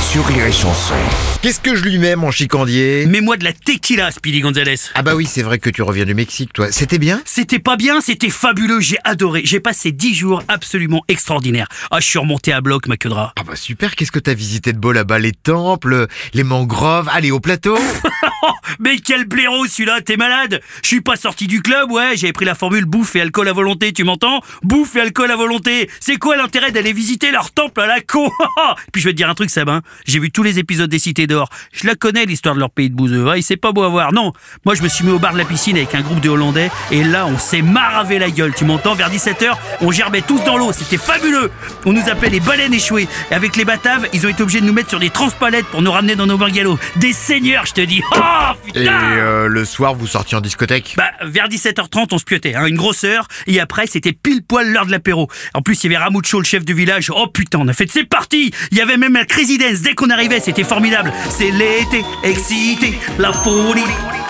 sur Rire et Chanson. Qu'est-ce que je lui mets, mon chicandier Mets-moi de la tequila, Speedy Gonzalez. Ah bah oui, c'est vrai que tu reviens du Mexique, toi. C'était bien C'était pas bien, c'était fabuleux, j'ai adoré. J'ai passé 10 jours absolument extraordinaires. Ah, je suis remonté à bloc, ma queue de rat. Ah bah super, qu'est-ce que t'as visité de beau là-bas? Les temples, les mangroves, allez au plateau mais quel blaireau celui-là, t'es malade Je suis pas sorti du club, ouais, j'avais pris la formule bouffe et alcool à volonté, tu m'entends Bouffe et alcool à volonté. C'est quoi l'intérêt d'aller visiter leur temple à la con Puis je vais te dire un truc, Sabin. J'ai vu tous les épisodes des Cités d'Or. Je la connais, l'histoire de leur pays de bouseux. Ouais, c'est pas beau à voir. Non, moi je me suis mis au bar de la piscine avec un groupe de Hollandais et là on s'est maravé la gueule, tu m'entends Vers 17h, on gerbait tous dans l'eau, c'était fabuleux On nous appelait les baleines échouées. Et avec les bataves, ils ont été obligés de nous mettre sur des transpalettes pour nous ramener dans nos bungalows. Des seigneurs, je te dis putain Et euh, le soir, vous sortiez en discothèque? Bah, vers 17h30, on se piotait, hein, une grosse heure, et après, c'était pile poil l'heure de l'apéro. En plus, il y avait Ramucho, le chef du village. Oh putain, on a fait de ses parties Il y avait même la Crazy Dance, dès qu'on arrivait, c'était formidable. C'est l'été, excité, la folie,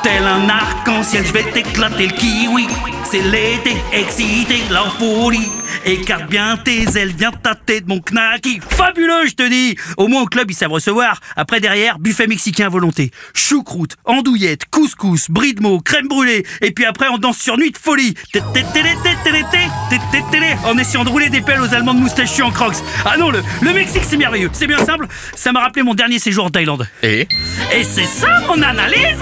tel un arc-en-ciel, je vais t'éclater le kiwi. C'est l'été, excité, la folie. Écarte bien tes ailes, viens tâter de mon knacky. Fabuleux, je te dis Au moins au club, ils savent recevoir. Après, derrière, buffet mexicain à volonté. Choucroute, andouillette, couscous, brie de mots, crème brûlée. Et puis après, on danse sur nuit de folie. En essayant de rouler des pelles aux Allemands de moustachus en crocs. Ah non, le, le Mexique, c'est merveilleux. C'est bien simple. Ça m'a rappelé mon dernier séjour en Thaïlande. Et Et c'est ça mon analyse